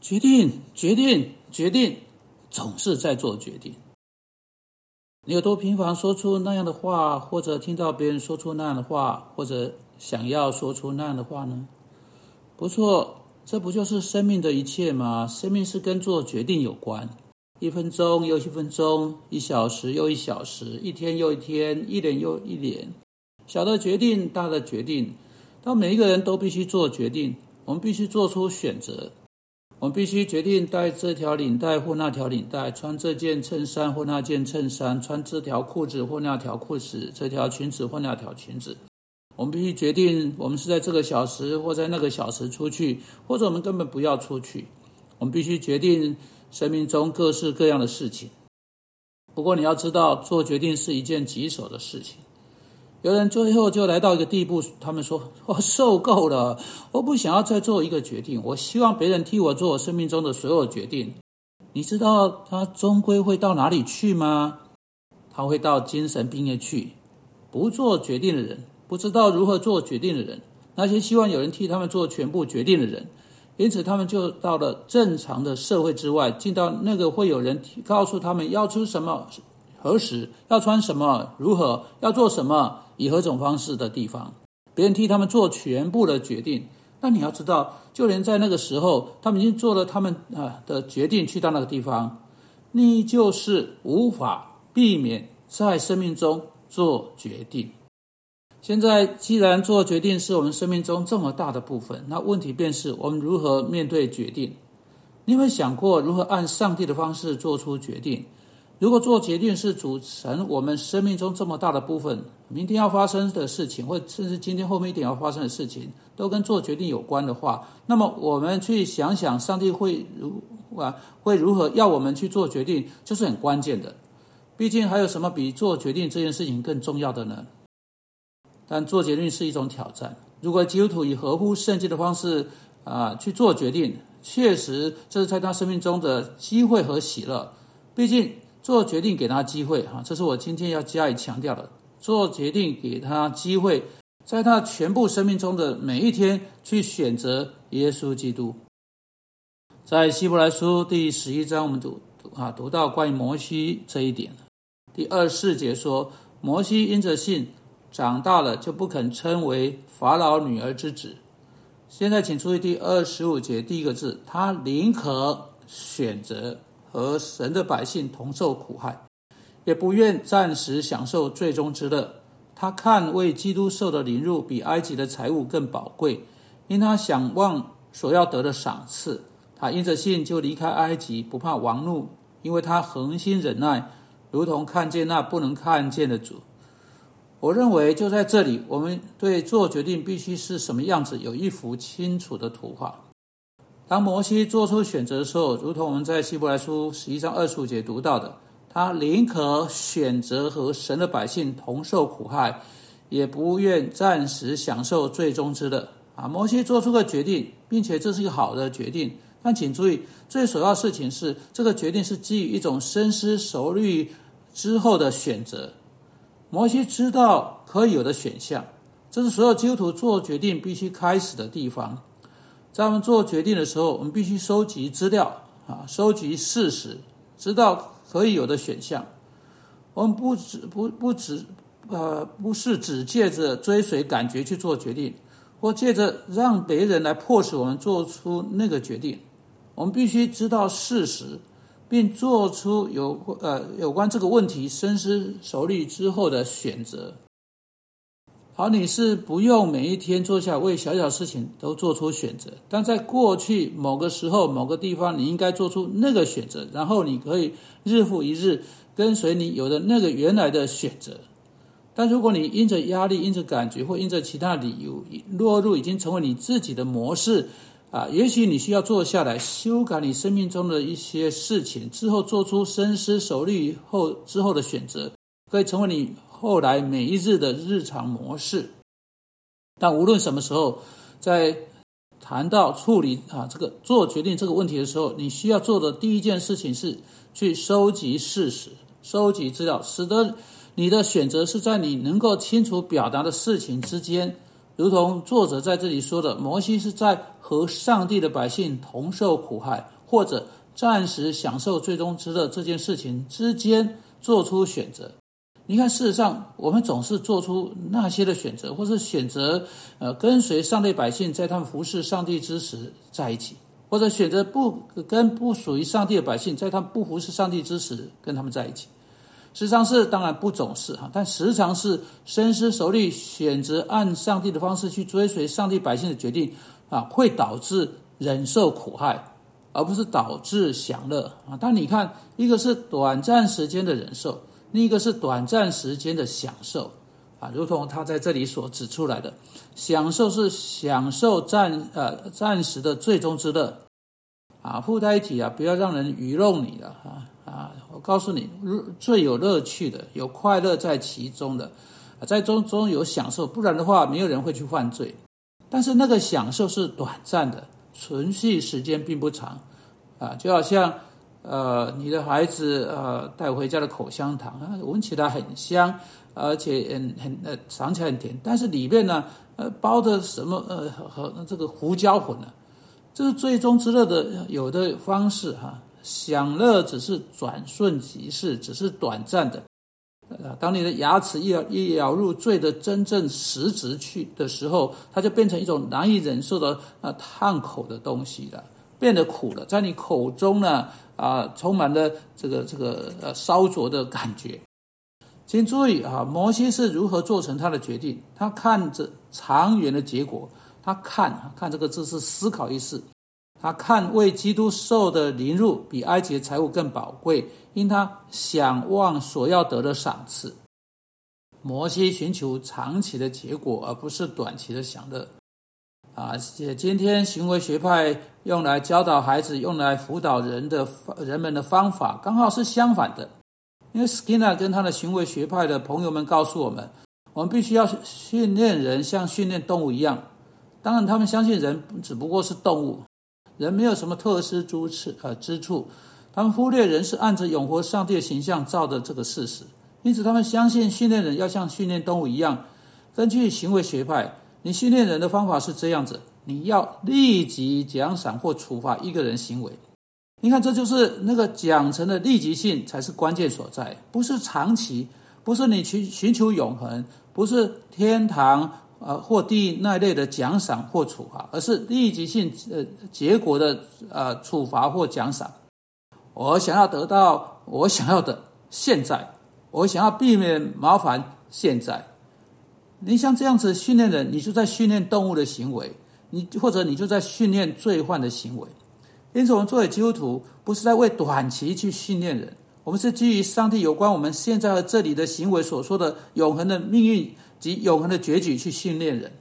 决定，决定，决定，总是在做决定。你有多频繁说出那样的话，或者听到别人说出那样的话，或者想要说出那样的话呢？不错，这不就是生命的一切吗？生命是跟做决定有关。一分钟又一分钟，一小时又一小时，一天又一天，一年又一年。小的决定，大的决定，当每一个人都必须做决定。我们必须做出选择。我们必须决定带这条领带或那条领带，穿这件衬衫或那件衬衫，穿这条裤子或那条裤子，这条裙子或那条裙子。我们必须决定，我们是在这个小时或在那个小时出去，或者我们根本不要出去。我们必须决定生命中各式各样的事情。不过你要知道，做决定是一件棘手的事情。有人最后就来到一个地步，他们说：“我受够了，我不想要再做一个决定，我希望别人替我做我生命中的所有决定。”你知道他终归会到哪里去吗？他会到精神病院去。不做决定的人，不知道如何做决定的人，那些希望有人替他们做全部决定的人，因此他们就到了正常的社会之外，进到那个会有人告诉他们要吃什么、何时要穿什么、如何要做什么。以何种方式的地方，别人替他们做全部的决定。那你要知道，就连在那个时候，他们已经做了他们啊的决定，去到那个地方，你就是无法避免在生命中做决定。现在，既然做决定是我们生命中这么大的部分，那问题便是我们如何面对决定？你有没有想过如何按上帝的方式做出决定？如果做决定是组成我们生命中这么大的部分，明天要发生的事情，或甚至今天后面一点要发生的事情，都跟做决定有关的话，那么我们去想想，上帝会如啊会如何要我们去做决定，就是很关键的。毕竟还有什么比做决定这件事情更重要的呢？但做决定是一种挑战。如果基督徒以合乎圣经的方式啊去做决定，确实这是在他生命中的机会和喜乐。毕竟。做决定给他机会，哈，这是我今天要加以强调的。做决定给他机会，在他全部生命中的每一天去选择耶稣基督。在希伯来书第十一章，我们读啊读到关于摩西这一点。第二四节说，摩西因着信长大了，就不肯称为法老女儿之子。现在请注意第二十五节第一个字，他宁可选择。和神的百姓同受苦害，也不愿暂时享受最终之乐。他看为基督受的凌辱比埃及的财物更宝贵，因他想望所要得的赏赐。他因着信就离开埃及，不怕王怒，因为他恒心忍耐，如同看见那不能看见的主。我认为就在这里，我们对做决定必须是什么样子，有一幅清楚的图画。当摩西做出选择的时候，如同我们在希伯来书十一章二十五节读到的，他宁可选择和神的百姓同受苦害，也不愿暂时享受最终之乐。啊，摩西做出个决定，并且这是一个好的决定。但请注意，最首要的事情是，这个决定是基于一种深思熟虑之后的选择。摩西知道可以有的选项，这是所有基督徒做决定必须开始的地方。在我们做决定的时候，我们必须收集资料啊，收集事实，知道可以有的选项。我们不只不不只呃，不是只借着追随感觉去做决定，或借着让别人来迫使我们做出那个决定。我们必须知道事实，并做出有呃有关这个问题深思熟虑之后的选择。好，你是不用每一天坐下为小小事情都做出选择，但在过去某个时候、某个地方，你应该做出那个选择，然后你可以日复一日跟随你有的那个原来的选择。但如果你因着压力、因着感觉或因着其他理由落入已经成为你自己的模式啊，也许你需要坐下来修改你生命中的一些事情，之后做出深思熟虑后之后的选择，可以成为你。后来每一日的日常模式，但无论什么时候，在谈到处理啊这个做决定这个问题的时候，你需要做的第一件事情是去收集事实、收集资料，使得你的选择是在你能够清楚表达的事情之间。如同作者在这里说的，摩西是在和上帝的百姓同受苦害，或者暂时享受最终之乐这件事情之间做出选择。你看，事实上，我们总是做出那些的选择，或是选择呃跟随上帝百姓，在他们服侍上帝之时在一起，或者选择不跟不属于上帝的百姓，在他们不服侍上帝之时跟他们在一起。时常是，当然不总是哈，但时常是深思熟虑，选择按上帝的方式去追随上帝百姓的决定啊，会导致忍受苦害，而不是导致享乐啊。但你看，一个是短暂时间的忍受。另一个是短暂时间的享受，啊，如同他在这里所指出来的，享受是享受暂呃暂时的最终之乐，啊，附带体啊，不要让人愚弄你了啊啊！我告诉你，最有乐趣的，有快乐在其中的，在中中有享受，不然的话，没有人会去犯罪。但是那个享受是短暂的，存续时间并不长，啊，就好像。呃，你的孩子呃带回家的口香糖啊，闻起来很香，而且很很呃尝起来很甜，但是里面呢呃包的什么呃和这个胡椒粉呢？这是最终之乐的有的方式哈，享乐只是转瞬即逝，只是短暂的。呃，当你的牙齿一咬一咬入罪的真正实质去的时候，它就变成一种难以忍受的呃烫口的东西了。变得苦了，在你口中呢，啊，充满了这个这个呃烧灼的感觉。请注意啊，摩西是如何做成他的决定？他看着长远的结果，他看看这个字是思考意思，他看为基督受的凌辱比埃及的财物更宝贵，因他想望所要得的赏赐。摩西寻求长期的结果，而不是短期的享乐。啊，今天行为学派用来教导孩子、用来辅导人的人们的方法，刚好是相反的。因为 Skinner 跟他的行为学派的朋友们告诉我们，我们必须要训练人像训练动物一样。当然，他们相信人只不过是动物，人没有什么特殊之处，呃，之处。他们忽略人是按着永活上帝的形象造的这个事实，因此他们相信训练人要像训练动物一样。根据行为学派。你训练人的方法是这样子：你要立即奖赏或处罚一个人行为。你看，这就是那个奖惩的立即性才是关键所在，不是长期，不是你去寻求永恒，不是天堂呃或地狱那类的奖赏或处罚，而是立即性呃结果的呃处罚或奖赏。我想要得到我想要的，现在；我想要避免麻烦，现在。你像这样子训练人，你就在训练动物的行为，你或者你就在训练罪犯的行为。因此，我们作为基督徒，不是在为短期去训练人，我们是基于上帝有关我们现在和这里的行为所说的永恒的命运及永恒的结局去训练人。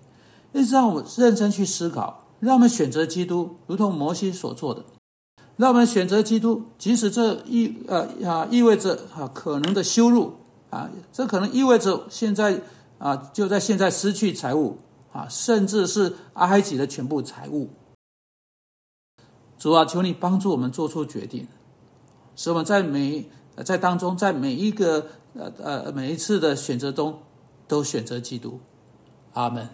因此，让我们认真去思考，让我们选择基督，如同摩西所做的。让我们选择基督，即使这意呃啊意味着啊可能的羞辱啊，这可能意味着现在。啊，就在现在失去财物啊，甚至是埃及的全部财物。主啊，求你帮助我们做出决定，使我们在每在当中，在每一个呃呃每一次的选择中，都选择基督。阿门。